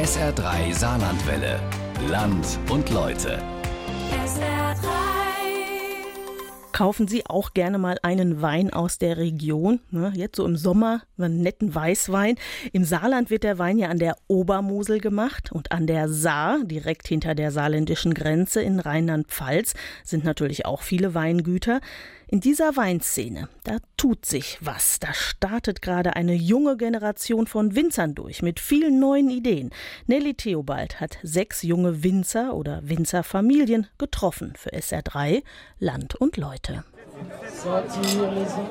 SR3 Saarlandwelle. Land und Leute. SR3. Kaufen Sie auch gerne mal einen Wein aus der Region. Ne? Jetzt so im Sommer einen netten Weißwein. Im Saarland wird der Wein ja an der Obermosel gemacht und an der Saar, direkt hinter der saarländischen Grenze in Rheinland-Pfalz, sind natürlich auch viele Weingüter. In dieser Weinszene, da tut sich was. Da startet gerade eine junge Generation von Winzern durch mit vielen neuen Ideen. Nelly Theobald hat sechs junge Winzer oder Winzerfamilien getroffen für SR3 Land und Leute.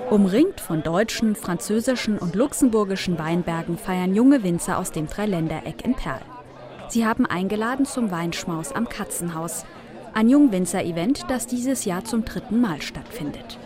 Umringt von deutschen, französischen und luxemburgischen Weinbergen feiern junge Winzer aus dem Dreiländereck in Perl. Sie haben eingeladen zum Weinschmaus am Katzenhaus, ein Jungwinzer-Event, das dieses Jahr zum dritten Mal stattfindet.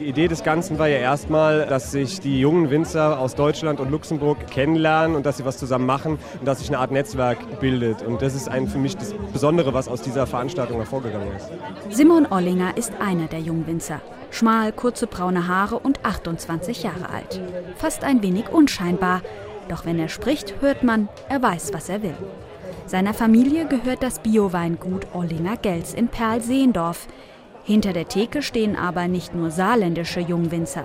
Die Idee des Ganzen war ja erstmal, dass sich die jungen Winzer aus Deutschland und Luxemburg kennenlernen und dass sie was zusammen machen und dass sich eine Art Netzwerk bildet. Und das ist ein, für mich das Besondere, was aus dieser Veranstaltung hervorgegangen ist. Simon Ollinger ist einer der Jungwinzer. Schmal, kurze braune Haare und 28 Jahre alt. Fast ein wenig unscheinbar. Doch wenn er spricht, hört man, er weiß, was er will. Seiner Familie gehört das Bioweingut Ollinger Gels in Perl-Seendorf. Hinter der Theke stehen aber nicht nur saarländische Jungwinzer.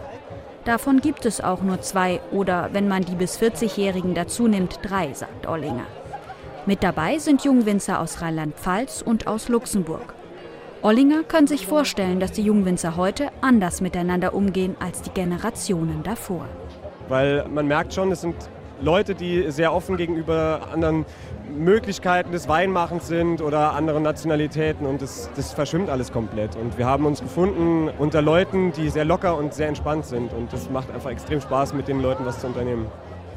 Davon gibt es auch nur zwei oder, wenn man die bis 40-Jährigen dazu nimmt, drei, sagt Ollinger. Mit dabei sind Jungwinzer aus Rheinland-Pfalz und aus Luxemburg. Ollinger kann sich vorstellen, dass die Jungwinzer heute anders miteinander umgehen als die Generationen davor. Weil man merkt schon, es sind Leute, die sehr offen gegenüber anderen Möglichkeiten des Weinmachens sind oder anderen Nationalitäten und das, das verschwimmt alles komplett. Und wir haben uns gefunden unter Leuten, die sehr locker und sehr entspannt sind und das macht einfach extrem Spaß, mit den Leuten was zu unternehmen.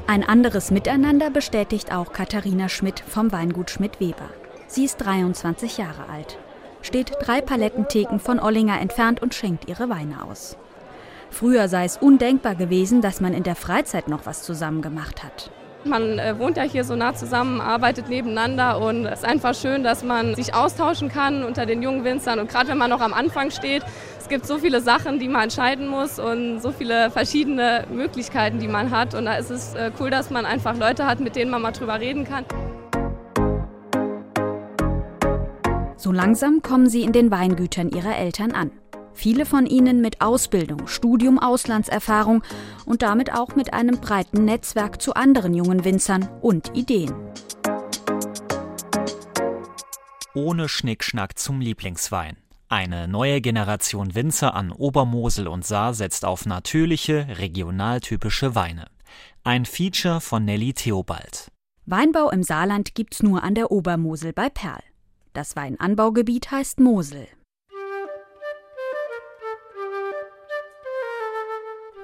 Ein anderes Miteinander bestätigt auch Katharina Schmidt vom Weingut Schmidt-Weber. Sie ist 23 Jahre alt, steht drei Palettentheken von Ollinger entfernt und schenkt ihre Weine aus. Früher sei es undenkbar gewesen, dass man in der Freizeit noch was zusammen gemacht hat. Man äh, wohnt ja hier so nah zusammen, arbeitet nebeneinander und es ist einfach schön, dass man sich austauschen kann unter den jungen Winzern. Und gerade wenn man noch am Anfang steht, es gibt so viele Sachen, die man entscheiden muss und so viele verschiedene Möglichkeiten, die man hat. Und da ist es äh, cool, dass man einfach Leute hat, mit denen man mal drüber reden kann. So langsam kommen sie in den Weingütern ihrer Eltern an. Viele von ihnen mit Ausbildung, Studium, Auslandserfahrung und damit auch mit einem breiten Netzwerk zu anderen jungen Winzern und Ideen. Ohne Schnickschnack zum Lieblingswein. Eine neue Generation Winzer an Obermosel und Saar setzt auf natürliche, regionaltypische Weine. Ein Feature von Nelly Theobald. Weinbau im Saarland gibt's nur an der Obermosel bei Perl. Das Weinanbaugebiet heißt Mosel.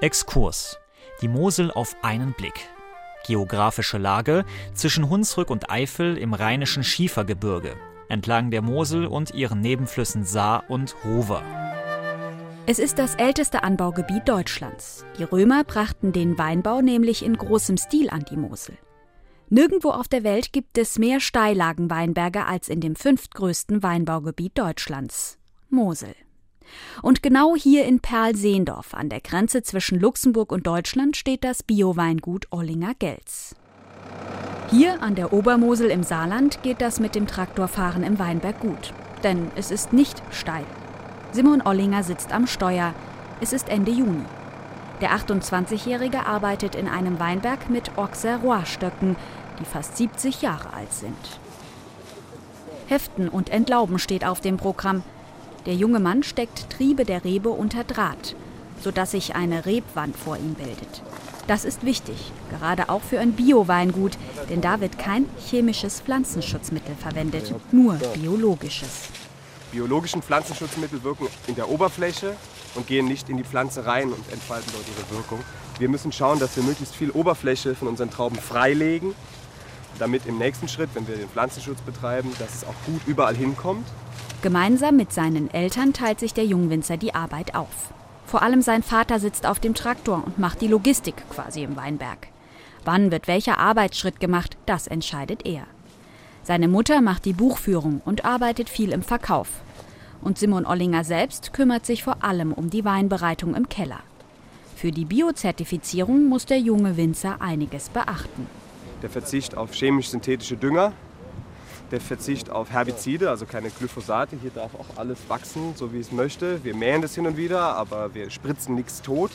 Exkurs. Die Mosel auf einen Blick. Geografische Lage zwischen Hunsrück und Eifel im rheinischen Schiefergebirge, entlang der Mosel und ihren Nebenflüssen Saar und Hover. Es ist das älteste Anbaugebiet Deutschlands. Die Römer brachten den Weinbau nämlich in großem Stil an die Mosel. Nirgendwo auf der Welt gibt es mehr Steillagenweinberge als in dem fünftgrößten Weinbaugebiet Deutschlands, Mosel. Und genau hier in Perl-Seendorf an der Grenze zwischen Luxemburg und Deutschland steht das Bioweingut Ollinger Gels. Hier an der Obermosel im Saarland geht das mit dem Traktorfahren im Weinberg gut, denn es ist nicht steil. Simon Ollinger sitzt am Steuer. Es ist Ende Juni. Der 28-Jährige arbeitet in einem Weinberg mit Auxerrois-Stöcken, die fast 70 Jahre alt sind. Heften und Entlauben steht auf dem Programm. Der junge Mann steckt Triebe der Rebe unter Draht, sodass sich eine Rebwand vor ihm bildet. Das ist wichtig, gerade auch für ein Bio-Weingut, denn da wird kein chemisches Pflanzenschutzmittel verwendet, nur biologisches. Biologischen Pflanzenschutzmittel wirken in der Oberfläche und gehen nicht in die Pflanze rein und entfalten dort ihre Wirkung. Wir müssen schauen, dass wir möglichst viel Oberfläche von unseren Trauben freilegen, damit im nächsten Schritt, wenn wir den Pflanzenschutz betreiben, dass es auch gut überall hinkommt Gemeinsam mit seinen Eltern teilt sich der Jungwinzer die Arbeit auf. Vor allem sein Vater sitzt auf dem Traktor und macht die Logistik quasi im Weinberg. Wann wird welcher Arbeitsschritt gemacht, das entscheidet er. Seine Mutter macht die Buchführung und arbeitet viel im Verkauf. Und Simon Ollinger selbst kümmert sich vor allem um die Weinbereitung im Keller. Für die Biozertifizierung muss der junge Winzer einiges beachten. der Verzicht auf chemisch-synthetische Dünger, der Verzicht auf Herbizide, also keine Glyphosate. Hier darf auch alles wachsen, so wie es möchte. Wir mähen das hin und wieder, aber wir spritzen nichts tot.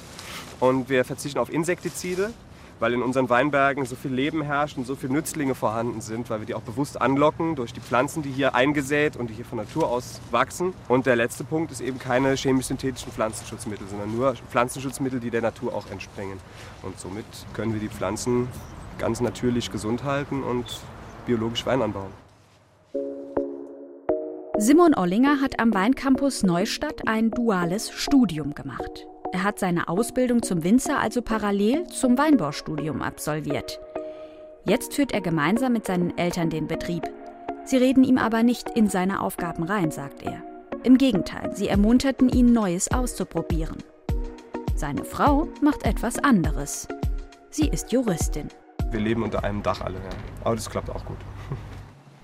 Und wir verzichten auf Insektizide, weil in unseren Weinbergen so viel Leben herrscht und so viele Nützlinge vorhanden sind, weil wir die auch bewusst anlocken durch die Pflanzen, die hier eingesät und die hier von Natur aus wachsen. Und der letzte Punkt ist eben keine chemisch-synthetischen Pflanzenschutzmittel, sondern nur Pflanzenschutzmittel, die der Natur auch entspringen. Und somit können wir die Pflanzen ganz natürlich gesund halten und biologisch Wein anbauen. Simon Ollinger hat am Weincampus Neustadt ein duales Studium gemacht. Er hat seine Ausbildung zum Winzer also parallel zum Weinbaustudium absolviert. Jetzt führt er gemeinsam mit seinen Eltern den Betrieb. Sie reden ihm aber nicht in seine Aufgaben rein, sagt er. Im Gegenteil, sie ermunterten ihn, Neues auszuprobieren. Seine Frau macht etwas anderes. Sie ist Juristin. Wir leben unter einem Dach alle, ja. aber das klappt auch gut.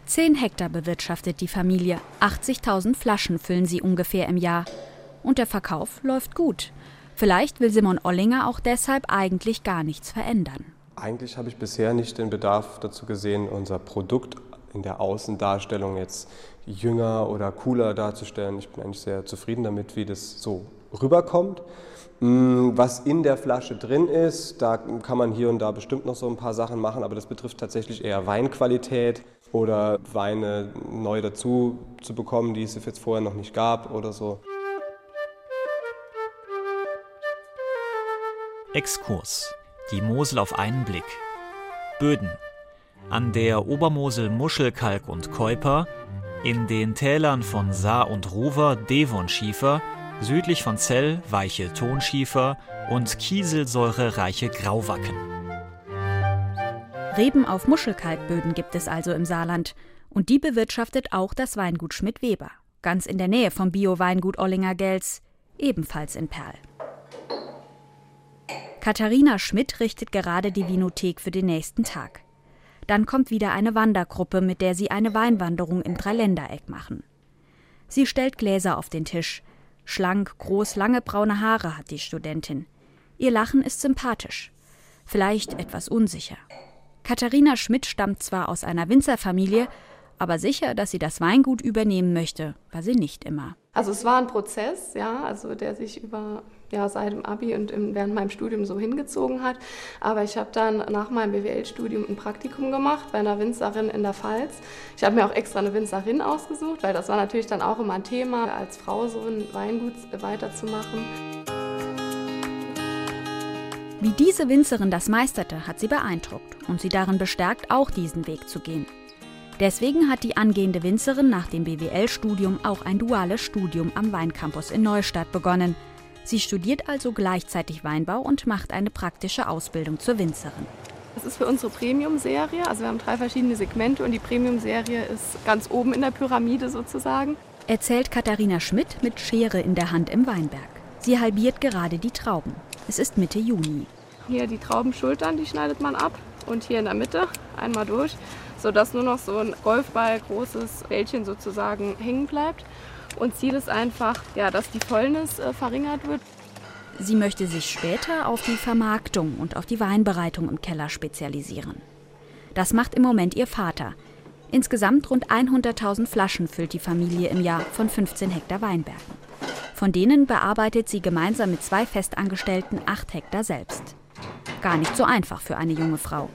Zehn Hektar bewirtschaftet die Familie. 80.000 Flaschen füllen sie ungefähr im Jahr. Und der Verkauf läuft gut. Vielleicht will Simon Ollinger auch deshalb eigentlich gar nichts verändern. Eigentlich habe ich bisher nicht den Bedarf dazu gesehen, unser Produkt in der Außendarstellung jetzt jünger oder cooler darzustellen. Ich bin eigentlich sehr zufrieden damit, wie das so rüberkommt. Mm, was in der Flasche drin ist, da kann man hier und da bestimmt noch so ein paar Sachen machen, aber das betrifft tatsächlich eher Weinqualität oder Weine neu dazu zu bekommen, die es jetzt vorher noch nicht gab oder so. Exkurs. Die Mosel auf einen Blick. Böden. An der Obermosel Muschelkalk und Keuper, in den Tälern von Saar und Ruwer Devonschiefer, südlich von Zell weiche Tonschiefer und kieselsäurereiche Grauwacken. Reben auf Muschelkalkböden gibt es also im Saarland. Und die bewirtschaftet auch das Weingut Schmidt-Weber, ganz in der Nähe vom Bio-Weingut Ollinger-Gels, ebenfalls in Perl. Katharina Schmidt richtet gerade die Vinothek für den nächsten Tag. Dann kommt wieder eine Wandergruppe, mit der sie eine Weinwanderung im Dreiländereck machen. Sie stellt Gläser auf den Tisch. Schlank, groß, lange braune Haare hat die Studentin. Ihr Lachen ist sympathisch, vielleicht etwas unsicher. Katharina Schmidt stammt zwar aus einer Winzerfamilie, aber sicher, dass sie das Weingut übernehmen möchte, war sie nicht immer. Also es war ein Prozess, ja, also der sich über ja, seit dem Abi und im, während meinem Studium so hingezogen hat. Aber ich habe dann nach meinem BWL-Studium ein Praktikum gemacht bei einer Winzerin in der Pfalz. Ich habe mir auch extra eine Winzerin ausgesucht, weil das war natürlich dann auch immer ein Thema, als Frau so ein Weingut weiterzumachen. Wie diese Winzerin das meisterte, hat sie beeindruckt und sie darin bestärkt, auch diesen Weg zu gehen. Deswegen hat die angehende Winzerin nach dem BWL-Studium auch ein duales Studium am Weincampus in Neustadt begonnen – Sie studiert also gleichzeitig Weinbau und macht eine praktische Ausbildung zur Winzerin. Das ist für unsere Premium-Serie. Also wir haben drei verschiedene Segmente und die Premium-Serie ist ganz oben in der Pyramide sozusagen. Erzählt Katharina Schmidt mit Schere in der Hand im Weinberg. Sie halbiert gerade die Trauben. Es ist Mitte Juni. Hier die Traubenschultern, die schneidet man ab und hier in der Mitte einmal durch, sodass nur noch so ein Golfball großes Bällchen sozusagen hängen bleibt. Und Ziel ist einfach, ja, dass die Fäulnis äh, verringert wird. Sie möchte sich später auf die Vermarktung und auf die Weinbereitung im Keller spezialisieren. Das macht im Moment ihr Vater. Insgesamt rund 100.000 Flaschen füllt die Familie im Jahr von 15 Hektar Weinbergen. Von denen bearbeitet sie gemeinsam mit zwei Festangestellten 8 Hektar selbst. Gar nicht so einfach für eine junge Frau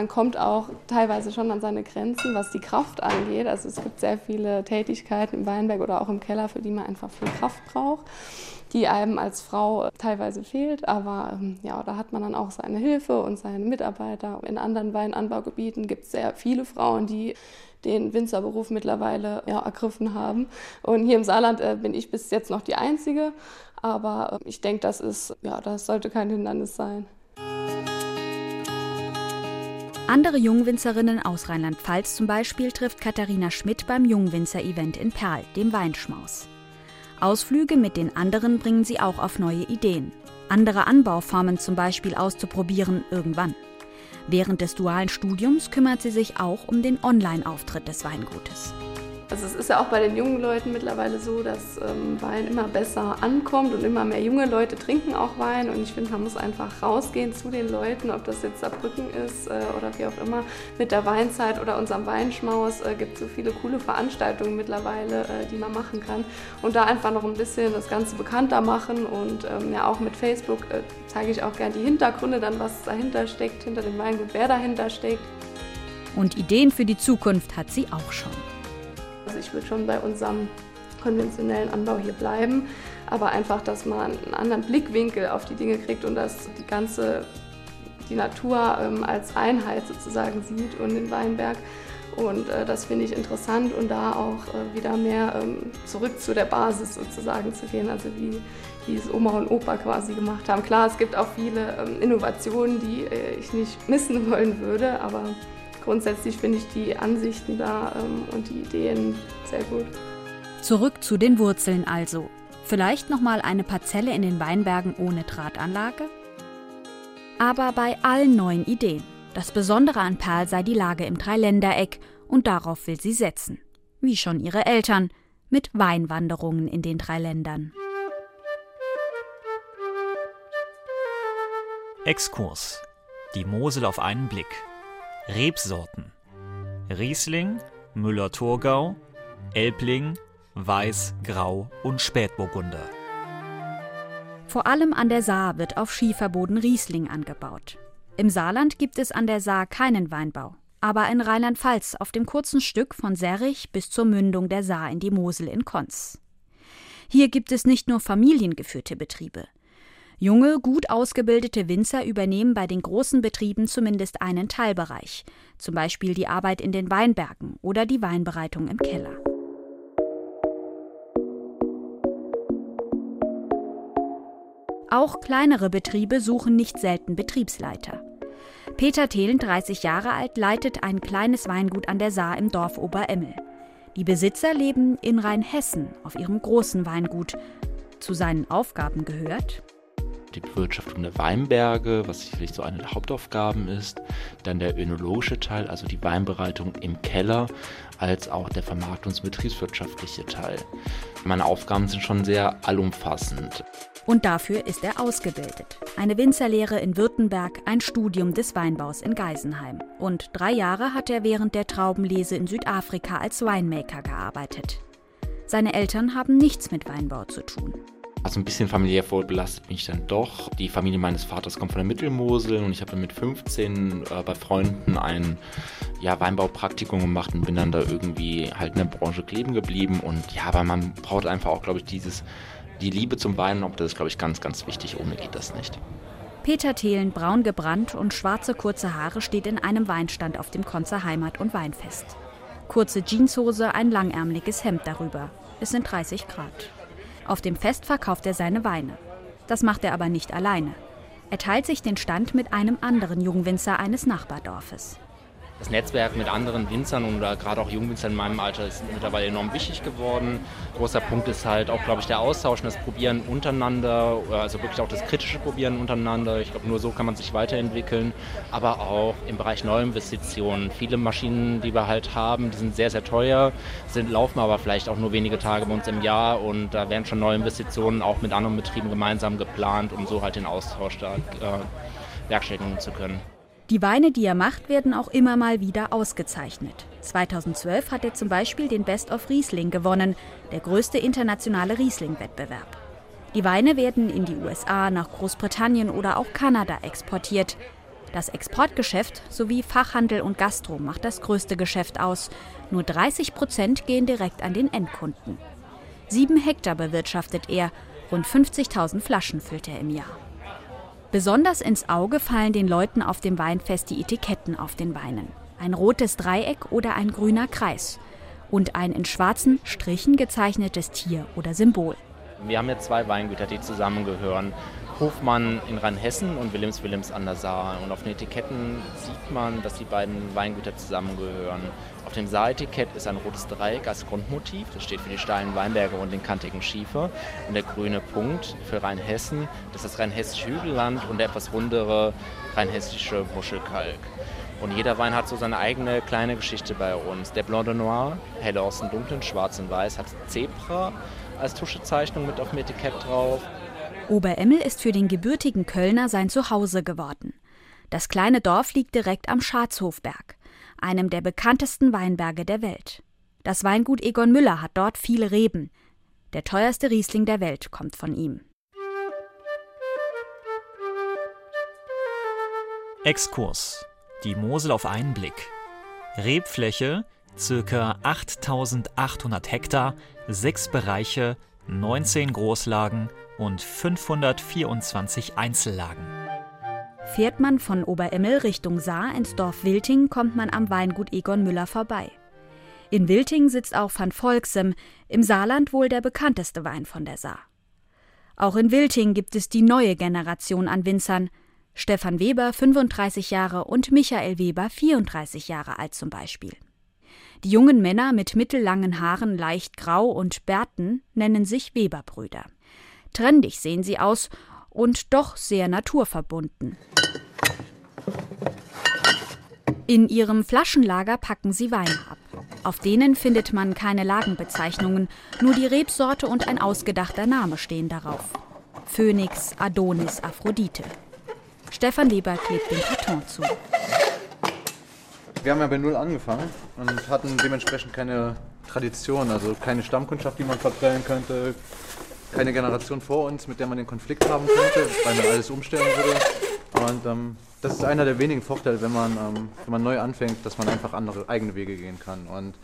man kommt auch teilweise schon an seine Grenzen, was die Kraft angeht. Also es gibt sehr viele Tätigkeiten im Weinberg oder auch im Keller, für die man einfach viel Kraft braucht, die einem als Frau teilweise fehlt. Aber ähm, ja, da hat man dann auch seine Hilfe und seine Mitarbeiter. In anderen Weinanbaugebieten gibt es sehr viele Frauen, die den Winzerberuf mittlerweile ja, ergriffen haben. Und hier im Saarland äh, bin ich bis jetzt noch die Einzige. Aber äh, ich denke, das ist, ja, das sollte kein Hindernis sein. Andere Jungwinzerinnen aus Rheinland-Pfalz zum Beispiel trifft Katharina Schmidt beim Jungwinzer-Event in Perl, dem Weinschmaus. Ausflüge mit den anderen bringen sie auch auf neue Ideen. Andere Anbauformen zum Beispiel auszuprobieren irgendwann. Während des dualen Studiums kümmert sie sich auch um den Online-Auftritt des Weingutes. Also es ist ja auch bei den jungen Leuten mittlerweile so, dass ähm, Wein immer besser ankommt und immer mehr junge Leute trinken auch Wein. Und ich finde, man muss einfach rausgehen zu den Leuten, ob das jetzt Saarbrücken ist äh, oder wie auch immer. Mit der Weinzeit oder unserem Weinschmaus äh, gibt es so viele coole Veranstaltungen mittlerweile, äh, die man machen kann. Und da einfach noch ein bisschen das Ganze bekannter machen. Und ähm, ja, auch mit Facebook äh, zeige ich auch gerne die Hintergründe, dann was dahinter steckt, hinter dem Weingut, wer dahinter steckt. Und Ideen für die Zukunft hat sie auch schon. Also ich würde schon bei unserem konventionellen Anbau hier bleiben, aber einfach, dass man einen anderen Blickwinkel auf die Dinge kriegt und dass die ganze die Natur ähm, als Einheit sozusagen sieht und den Weinberg. Und äh, das finde ich interessant und da auch äh, wieder mehr ähm, zurück zu der Basis sozusagen zu gehen, also wie, wie es Oma und Opa quasi gemacht haben. Klar, es gibt auch viele ähm, Innovationen, die äh, ich nicht missen wollen würde, aber grundsätzlich finde ich die Ansichten da ähm, und die Ideen sehr gut. Zurück zu den Wurzeln also. Vielleicht noch mal eine Parzelle in den Weinbergen ohne Drahtanlage? Aber bei allen neuen Ideen. Das Besondere an Perl sei die Lage im Dreiländereck und darauf will sie setzen. Wie schon ihre Eltern, mit Weinwanderungen in den drei Ländern. Exkurs. Die Mosel auf einen Blick. Rebsorten: Riesling, Müller-Thurgau, Elbling, Weiß, Grau und Spätburgunder. Vor allem an der Saar wird auf Schieferboden Riesling angebaut. Im Saarland gibt es an der Saar keinen Weinbau, aber in Rheinland-Pfalz auf dem kurzen Stück von Serrich bis zur Mündung der Saar in die Mosel in Konz. Hier gibt es nicht nur familiengeführte Betriebe. Junge, gut ausgebildete Winzer übernehmen bei den großen Betrieben zumindest einen Teilbereich, zum Beispiel die Arbeit in den Weinbergen oder die Weinbereitung im Keller. Auch kleinere Betriebe suchen nicht selten Betriebsleiter. Peter Thelen, 30 Jahre alt, leitet ein kleines Weingut an der Saar im Dorf Oberemmel. Die Besitzer leben in Rheinhessen auf ihrem großen Weingut. Zu seinen Aufgaben gehört die Bewirtschaftung der Weinberge, was sicherlich so eine der Hauptaufgaben ist, dann der önologische Teil, also die Weinbereitung im Keller, als auch der vermarktungs- und betriebswirtschaftliche Teil. Meine Aufgaben sind schon sehr allumfassend. Und dafür ist er ausgebildet. Eine Winzerlehre in Württemberg, ein Studium des Weinbaus in Geisenheim. Und drei Jahre hat er während der Traubenlese in Südafrika als Winemaker gearbeitet. Seine Eltern haben nichts mit Weinbau zu tun. Also ein bisschen familiär vorbelastet bin ich dann doch. Die Familie meines Vaters kommt von der Mittelmosel und ich habe dann mit 15 äh, bei Freunden ein ja, Weinbaupraktikum gemacht und bin dann da irgendwie halt in der Branche kleben geblieben. Und ja, aber man braucht einfach auch, glaube ich, dieses, die Liebe zum Wein, ob das ist, glaube ich, ganz, ganz wichtig. Ohne geht das nicht. Peter Thelen, braun gebrannt und schwarze kurze Haare, steht in einem Weinstand auf dem Konzer Heimat- und Weinfest. Kurze Jeanshose, ein langärmeliges Hemd darüber. Es sind 30 Grad. Auf dem Fest verkauft er seine Weine. Das macht er aber nicht alleine. Er teilt sich den Stand mit einem anderen Jungwinzer eines Nachbardorfes das Netzwerk mit anderen Winzern und gerade auch Jungwinzern in meinem Alter ist mittlerweile enorm wichtig geworden. Großer Punkt ist halt auch, glaube ich, der Austausch und das Probieren untereinander, also wirklich auch das kritische Probieren untereinander. Ich glaube, nur so kann man sich weiterentwickeln. Aber auch im Bereich Neuinvestitionen. Viele Maschinen, die wir halt haben, die sind sehr, sehr teuer, sind, laufen aber vielleicht auch nur wenige Tage bei uns im Jahr und da werden schon neue Investitionen auch mit anderen Betrieben gemeinsam geplant, um so halt den Austausch da äh, werkstelligen zu können. Die Weine, die er macht, werden auch immer mal wieder ausgezeichnet. 2012 hat er zum Beispiel den Best of Riesling gewonnen, der größte internationale Riesling-Wettbewerb. Die Weine werden in die USA, nach Großbritannien oder auch Kanada exportiert. Das Exportgeschäft sowie Fachhandel und Gastro macht das größte Geschäft aus. Nur 30 Prozent gehen direkt an den Endkunden. Sieben Hektar bewirtschaftet er, rund 50.000 Flaschen füllt er im Jahr. Besonders ins Auge fallen den Leuten auf dem Weinfest die Etiketten auf den Weinen. Ein rotes Dreieck oder ein grüner Kreis. Und ein in schwarzen Strichen gezeichnetes Tier oder Symbol. Wir haben jetzt zwei Weingüter, die zusammengehören. Hofmann in Rheinhessen und Willems Willems an der Saar. Und auf den Etiketten sieht man, dass die beiden Weingüter zusammengehören. Auf dem Saaretikett ist ein rotes Dreieck als Grundmotiv. Das steht für die steilen Weinberge und den kantigen Schiefer. Und der grüne Punkt für Rheinhessen, das ist das rheinhessische Hügelland und der etwas rundere rheinhessische Muschelkalk. Und jeder Wein hat so seine eigene kleine Geschichte bei uns. Der Blanc de Noir, helle aus dem dunklen, schwarz und weiß, hat Zebra als Tuschezeichnung mit auf dem Etikett drauf. Oberemmel ist für den gebürtigen Kölner sein Zuhause geworden. Das kleine Dorf liegt direkt am Schatzhofberg, einem der bekanntesten Weinberge der Welt. Das Weingut Egon Müller hat dort viele Reben. Der teuerste Riesling der Welt kommt von ihm. Exkurs. Die Mosel auf einen Blick. Rebfläche ca. 8800 Hektar, sechs Bereiche, 19 Großlagen und 524 Einzellagen. Fährt man von Oberemmel Richtung Saar ins Dorf Wilting, kommt man am Weingut Egon Müller vorbei. In Wilting sitzt auch Van Volksem, im Saarland wohl der bekannteste Wein von der Saar. Auch in Wilting gibt es die neue Generation an Winzern. Stefan Weber, 35 Jahre, und Michael Weber, 34 Jahre alt zum Beispiel. Die jungen Männer mit mittellangen Haaren, leicht grau und Bärten nennen sich Weberbrüder. Trendig sehen sie aus und doch sehr naturverbunden. In ihrem Flaschenlager packen sie Weine ab. Auf denen findet man keine Lagenbezeichnungen, nur die Rebsorte und ein ausgedachter Name stehen darauf. Phönix, Adonis, Aphrodite. Stefan Weber klebt den Karton zu. Wir haben ja bei Null angefangen und hatten dementsprechend keine Tradition, also keine Stammkundschaft, die man verprellen könnte, keine Generation vor uns, mit der man den Konflikt haben könnte, weil man alles umstellen würde. Und ähm, das ist einer der wenigen Vorteile, wenn man, ähm, wenn man neu anfängt, dass man einfach andere eigene Wege gehen kann und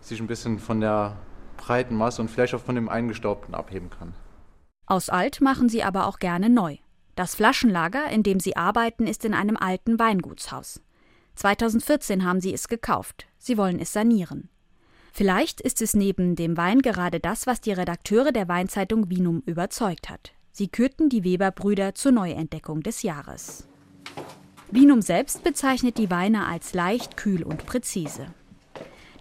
sich ein bisschen von der breiten Masse und vielleicht auch von dem Eingestaubten abheben kann. Aus alt machen sie aber auch gerne neu. Das Flaschenlager, in dem sie arbeiten, ist in einem alten Weingutshaus. 2014 haben sie es gekauft. Sie wollen es sanieren. Vielleicht ist es neben dem Wein gerade das, was die Redakteure der Weinzeitung Vinum überzeugt hat. Sie kürten die Weber-Brüder zur Neuentdeckung des Jahres. Vinum selbst bezeichnet die Weine als leicht, kühl und präzise.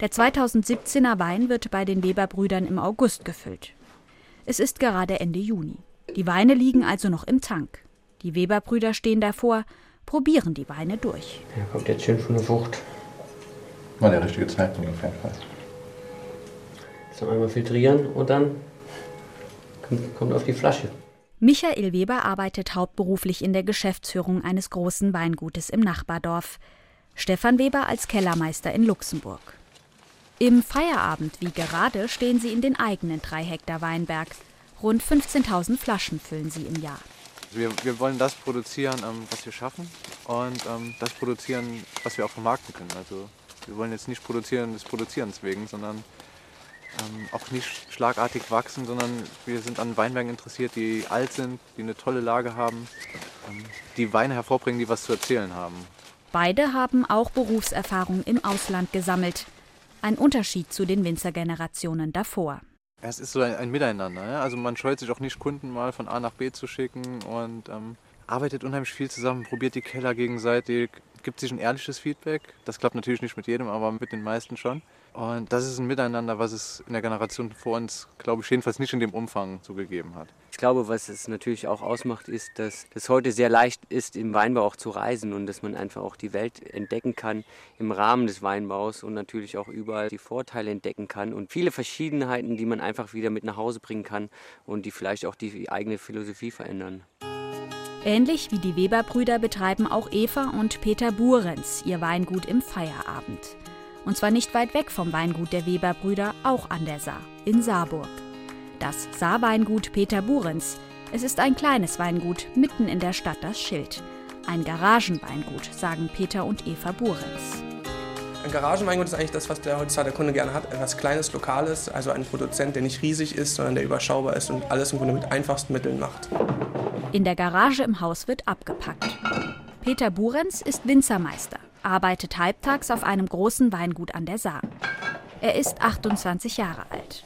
Der 2017er Wein wird bei den Weber-Brüdern im August gefüllt. Es ist gerade Ende Juni. Die Weine liegen also noch im Tank. Die Weber-Brüder stehen davor, probieren die Weine durch. Ja, kommt jetzt schön von der Frucht. War der richtige Zeitpunkt auf jeden Fall. Jetzt noch einmal filtrieren und dann kommt auf die Flasche. Michael Weber arbeitet hauptberuflich in der Geschäftsführung eines großen Weingutes im Nachbardorf. Stefan Weber als Kellermeister in Luxemburg. Im Feierabend wie gerade stehen sie in den eigenen drei Hektar Weinberg. Rund 15.000 Flaschen füllen sie im Jahr. Wir, wir wollen das produzieren, ähm, was wir schaffen und ähm, das produzieren, was wir auch vermarkten können. Also wir wollen jetzt nicht produzieren des Produzierens wegen, sondern ähm, auch nicht schlagartig wachsen, sondern wir sind an Weinbergen interessiert, die alt sind, die eine tolle Lage haben, ähm, die Weine hervorbringen, die was zu erzählen haben. Beide haben auch Berufserfahrung im Ausland gesammelt. Ein Unterschied zu den Winzergenerationen davor. Es ist so ein, ein Miteinander. Ja? Also man scheut sich auch nicht, Kunden mal von A nach B zu schicken und ähm, arbeitet unheimlich viel zusammen, probiert die Keller gegenseitig, gibt sich ein ehrliches Feedback. Das klappt natürlich nicht mit jedem, aber mit den meisten schon. Und das ist ein Miteinander, was es in der Generation vor uns, glaube ich, jedenfalls nicht in dem Umfang so gegeben hat. Ich glaube, was es natürlich auch ausmacht, ist, dass es heute sehr leicht ist, im Weinbau auch zu reisen und dass man einfach auch die Welt entdecken kann im Rahmen des Weinbaus und natürlich auch überall die Vorteile entdecken kann und viele Verschiedenheiten, die man einfach wieder mit nach Hause bringen kann und die vielleicht auch die eigene Philosophie verändern. Ähnlich wie die Weber-Brüder betreiben auch Eva und Peter Burenz ihr Weingut im Feierabend. Und zwar nicht weit weg vom Weingut der Weber-Brüder, auch an der Saar, in Saarburg. Das Saarweingut Peter Burenz. Es ist ein kleines Weingut mitten in der Stadt Das Schild. Ein Garagenweingut, sagen Peter und Eva Burenz. Ein Garagenweingut ist eigentlich das, was der heutzutage Kunde gerne hat. Etwas Kleines, Lokales, also ein Produzent, der nicht riesig ist, sondern der überschaubar ist und alles im Grunde mit einfachsten Mitteln macht. In der Garage im Haus wird abgepackt. Peter Burenz ist Winzermeister, arbeitet halbtags auf einem großen Weingut an der Saar. Er ist 28 Jahre alt.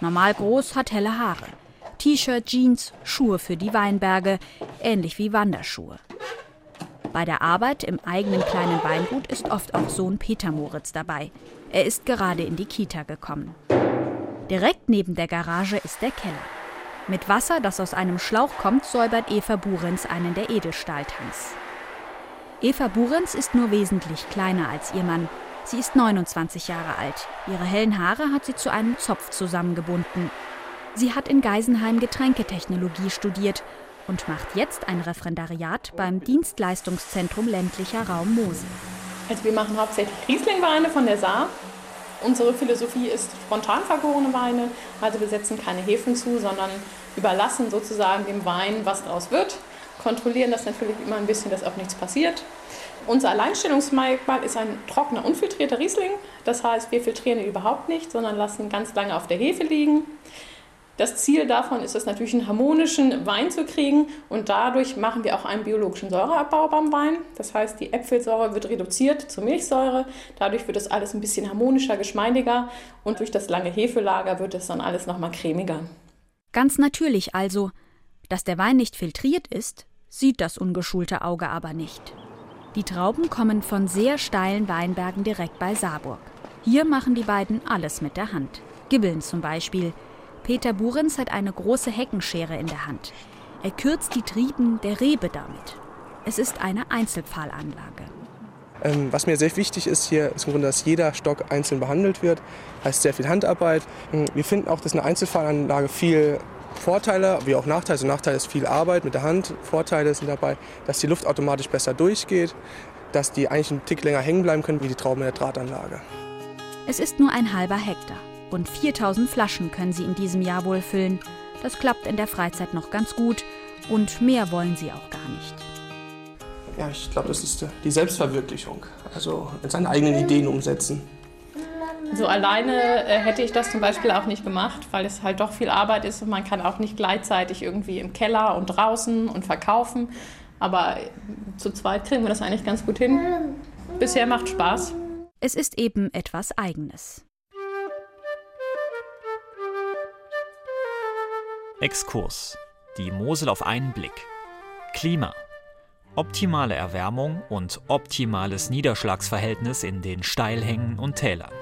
Normal groß, hat helle Haare. T-Shirt, Jeans, Schuhe für die Weinberge, ähnlich wie Wanderschuhe. Bei der Arbeit im eigenen kleinen Weingut ist oft auch Sohn Peter Moritz dabei. Er ist gerade in die Kita gekommen. Direkt neben der Garage ist der Keller. Mit Wasser, das aus einem Schlauch kommt, säubert Eva Burenz einen der Edelstahltanks. Eva Burenz ist nur wesentlich kleiner als ihr Mann. Sie ist 29 Jahre alt. Ihre hellen Haare hat sie zu einem Zopf zusammengebunden. Sie hat in Geisenheim Getränketechnologie studiert und macht jetzt ein Referendariat beim Dienstleistungszentrum ländlicher Raum Mosel. Also wir machen hauptsächlich Rieslingweine von der Saar. Unsere Philosophie ist spontan vergorene Weine. Also wir setzen keine Hefen zu, sondern überlassen sozusagen dem Wein, was daraus wird. Kontrollieren das natürlich immer ein bisschen, dass auch nichts passiert. Unser Alleinstellungsmerkmal ist ein trockener, unfiltrierter Riesling. Das heißt, wir filtrieren ihn überhaupt nicht, sondern lassen ganz lange auf der Hefe liegen. Das Ziel davon ist es natürlich, einen harmonischen Wein zu kriegen und dadurch machen wir auch einen biologischen Säureabbau beim Wein. Das heißt, die Äpfelsäure wird reduziert zur Milchsäure. Dadurch wird das alles ein bisschen harmonischer, geschmeidiger und durch das lange Hefelager wird es dann alles nochmal cremiger. Ganz natürlich also. Dass der Wein nicht filtriert ist, sieht das ungeschulte Auge aber nicht. Die Trauben kommen von sehr steilen Weinbergen direkt bei Saarburg. Hier machen die beiden alles mit der Hand. Gibbeln zum Beispiel, Peter Burenz hat eine große Heckenschere in der Hand. Er kürzt die Trieben der Rebe damit. Es ist eine Einzelpfahlanlage. Ähm, was mir sehr wichtig ist hier, ist im Grunde, dass jeder Stock einzeln behandelt wird. Heißt sehr viel Handarbeit. Ähm, wir finden auch, dass eine Einzelpfahlanlage viel Vorteile, wie auch Nachteile. Also Nachteil ist viel Arbeit mit der Hand. Vorteile sind dabei, dass die Luft automatisch besser durchgeht, dass die eigentlich einen Tick länger hängen bleiben können wie die Trauben in der Drahtanlage. Es ist nur ein halber Hektar. Rund 4000 Flaschen können sie in diesem Jahr wohl füllen. Das klappt in der Freizeit noch ganz gut und mehr wollen sie auch gar nicht. Ja, ich glaube, das ist die Selbstverwirklichung. Also seine eigenen Ideen umsetzen. So alleine äh, hätte ich das zum Beispiel auch nicht gemacht, weil es halt doch viel Arbeit ist und man kann auch nicht gleichzeitig irgendwie im Keller und draußen und verkaufen. Aber zu zweit kriegen wir das eigentlich ganz gut hin. Bisher macht Spaß. Es ist eben etwas Eigenes. Exkurs. Die Mosel auf einen Blick. Klima. Optimale Erwärmung und optimales Niederschlagsverhältnis in den Steilhängen und Tälern.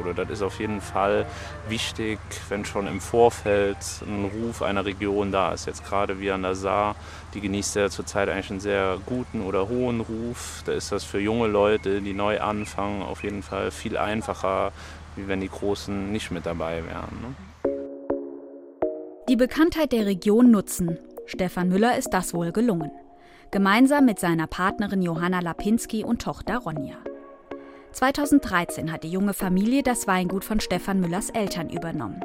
Oder das ist auf jeden Fall wichtig, wenn schon im Vorfeld ein Ruf einer Region da ist. Jetzt gerade wie an der Saar, die genießt ja zurzeit eigentlich einen sehr guten oder hohen Ruf. Da ist das für junge Leute, die neu anfangen, auf jeden Fall viel einfacher, wie wenn die Großen nicht mit dabei wären. Ne? Die Bekanntheit der Region nutzen. Stefan Müller ist das wohl gelungen. Gemeinsam mit seiner Partnerin Johanna Lapinski und Tochter Ronja. 2013 hat die junge Familie das Weingut von Stefan Müllers Eltern übernommen.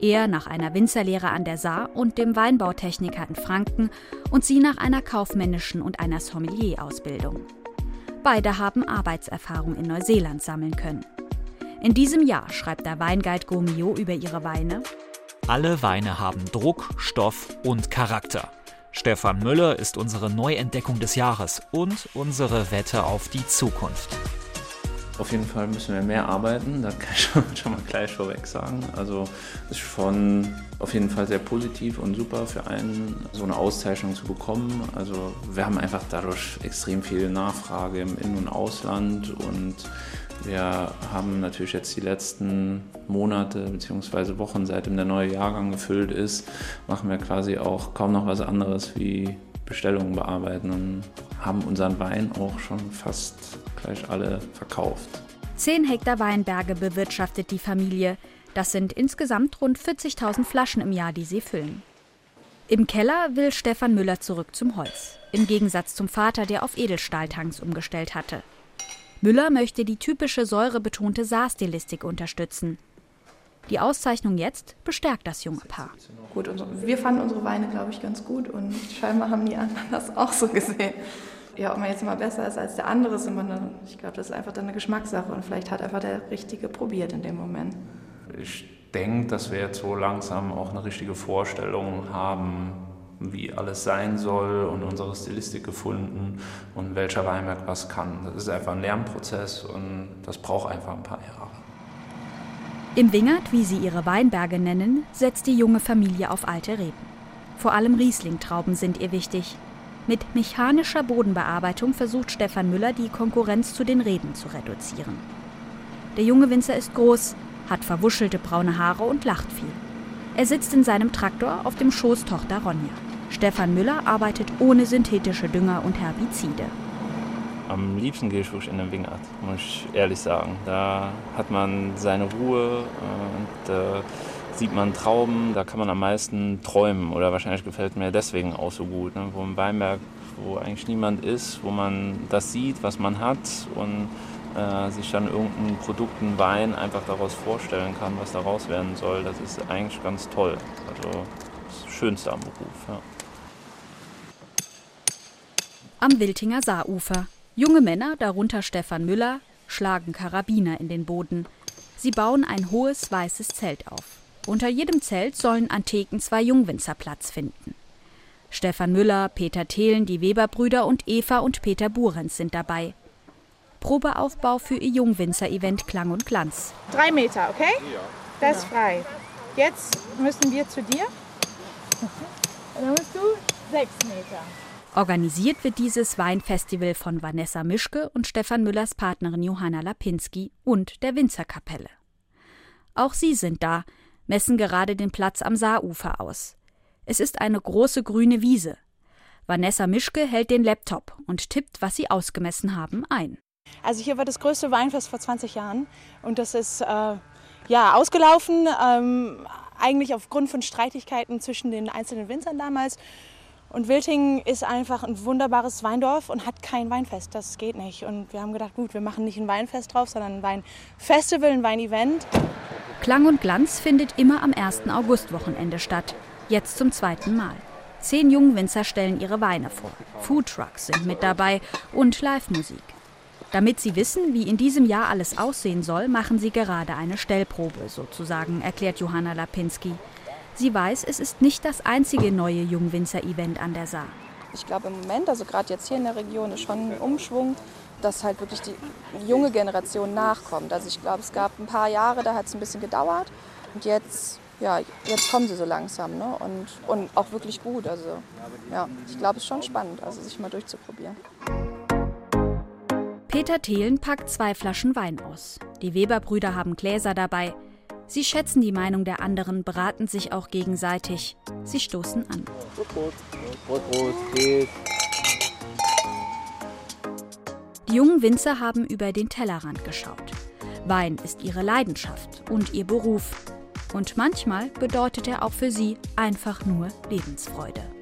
Er nach einer Winzerlehre an der Saar und dem Weinbautechniker in Franken und sie nach einer kaufmännischen und einer Sommelier-Ausbildung. Beide haben Arbeitserfahrung in Neuseeland sammeln können. In diesem Jahr schreibt der Weinguide Gomio über ihre Weine. Alle Weine haben Druck, Stoff und Charakter. Stefan Müller ist unsere Neuentdeckung des Jahres und unsere Wette auf die Zukunft. Auf jeden Fall müssen wir mehr arbeiten, das kann ich schon, schon mal gleich vorweg sagen. Also ist schon auf jeden Fall sehr positiv und super für einen, so eine Auszeichnung zu bekommen. Also wir haben einfach dadurch extrem viel Nachfrage im In- und Ausland und wir haben natürlich jetzt die letzten Monate bzw. Wochen, seitdem der neue Jahrgang gefüllt ist, machen wir quasi auch kaum noch was anderes wie Bestellungen bearbeiten und haben unseren Wein auch schon fast gleich alle verkauft. Zehn Hektar Weinberge bewirtschaftet die Familie. Das sind insgesamt rund 40.000 Flaschen im Jahr, die sie füllen. Im Keller will Stefan Müller zurück zum Holz. Im Gegensatz zum Vater, der auf Edelstahltanks umgestellt hatte. Müller möchte die typische säurebetonte Saarstilistik unterstützen. Die Auszeichnung jetzt bestärkt das junge Paar. Gut, wir fanden unsere Weine, glaube ich, ganz gut und scheinbar haben die anderen das auch so gesehen. Ja, ob man jetzt mal besser ist als der andere, ist immer eine, ich glaube, das ist einfach dann eine Geschmackssache und vielleicht hat einfach der Richtige probiert in dem Moment. Ich denke, dass wir jetzt so langsam auch eine richtige Vorstellung haben, wie alles sein soll und unsere Stilistik gefunden und welcher Weinberg was kann. Das ist einfach ein Lernprozess und das braucht einfach ein paar Jahre. Im Wingert, wie sie ihre Weinberge nennen, setzt die junge Familie auf alte Reben. Vor allem Rieslingtrauben sind ihr wichtig. Mit mechanischer Bodenbearbeitung versucht Stefan Müller, die Konkurrenz zu den Reben zu reduzieren. Der junge Winzer ist groß, hat verwuschelte braune Haare und lacht viel. Er sitzt in seinem Traktor auf dem Schoß Tochter Ronja. Stefan Müller arbeitet ohne synthetische Dünger und Herbizide. Am liebsten gehe ich in den Wingert, muss ich ehrlich sagen. Da hat man seine Ruhe und äh, sieht man Trauben, da kann man am meisten träumen oder wahrscheinlich gefällt mir deswegen auch so gut. Ne? Wo im Weinberg, wo eigentlich niemand ist, wo man das sieht, was man hat und äh, sich dann irgendein Produkt, ein Wein einfach daraus vorstellen kann, was daraus werden soll, das ist eigentlich ganz toll. Also das Schönste am Beruf. Ja. Am Wiltinger Saarufer. Junge Männer, darunter Stefan Müller, schlagen Karabiner in den Boden. Sie bauen ein hohes weißes Zelt auf. Unter jedem Zelt sollen an Theken zwei Jungwinzer Platz finden. Stefan Müller, Peter Thelen, die Weberbrüder und Eva und Peter Burenz sind dabei. Probeaufbau für ihr Jungwinzer-Event Klang und Glanz. Drei Meter, okay? Ja. Das ist frei. Jetzt müssen wir zu dir. Und dann musst du sechs Meter. Organisiert wird dieses Weinfestival von Vanessa Mischke und Stefan Müllers Partnerin Johanna Lapinski und der Winzerkapelle. Auch sie sind da, messen gerade den Platz am Saarufer aus. Es ist eine große grüne Wiese. Vanessa Mischke hält den Laptop und tippt, was sie ausgemessen haben, ein. Also hier war das größte Weinfest vor 20 Jahren und das ist äh, ja ausgelaufen, ähm, eigentlich aufgrund von Streitigkeiten zwischen den einzelnen Winzern damals. Und Wilting ist einfach ein wunderbares Weindorf und hat kein Weinfest. Das geht nicht. Und wir haben gedacht, gut, wir machen nicht ein Weinfest drauf, sondern ein Weinfestival, ein Weinevent. Klang und Glanz findet immer am 1. Augustwochenende statt. Jetzt zum zweiten Mal. Zehn Jungwinzer stellen ihre Weine vor. Foodtrucks sind mit dabei und Live-Musik. Damit Sie wissen, wie in diesem Jahr alles aussehen soll, machen Sie gerade eine Stellprobe, sozusagen, erklärt Johanna Lapinski. Sie weiß, es ist nicht das einzige neue Jungwinzer-Event an der Saar. Ich glaube im Moment, also gerade jetzt hier in der Region, ist schon ein Umschwung dass halt wirklich die junge Generation nachkommt. Also ich glaube, es gab ein paar Jahre, da hat es ein bisschen gedauert und jetzt, ja, jetzt kommen sie so langsam ne? und, und auch wirklich gut. Also ja, ich glaube, es ist schon spannend, also sich mal durchzuprobieren. Peter Thelen packt zwei Flaschen Wein aus. Die Weber-Brüder haben Gläser dabei. Sie schätzen die Meinung der anderen, beraten sich auch gegenseitig. Sie stoßen an. Prost, Prost. Prost, Prost. Die jungen Winzer haben über den Tellerrand geschaut. Wein ist ihre Leidenschaft und ihr Beruf. Und manchmal bedeutet er auch für sie einfach nur Lebensfreude.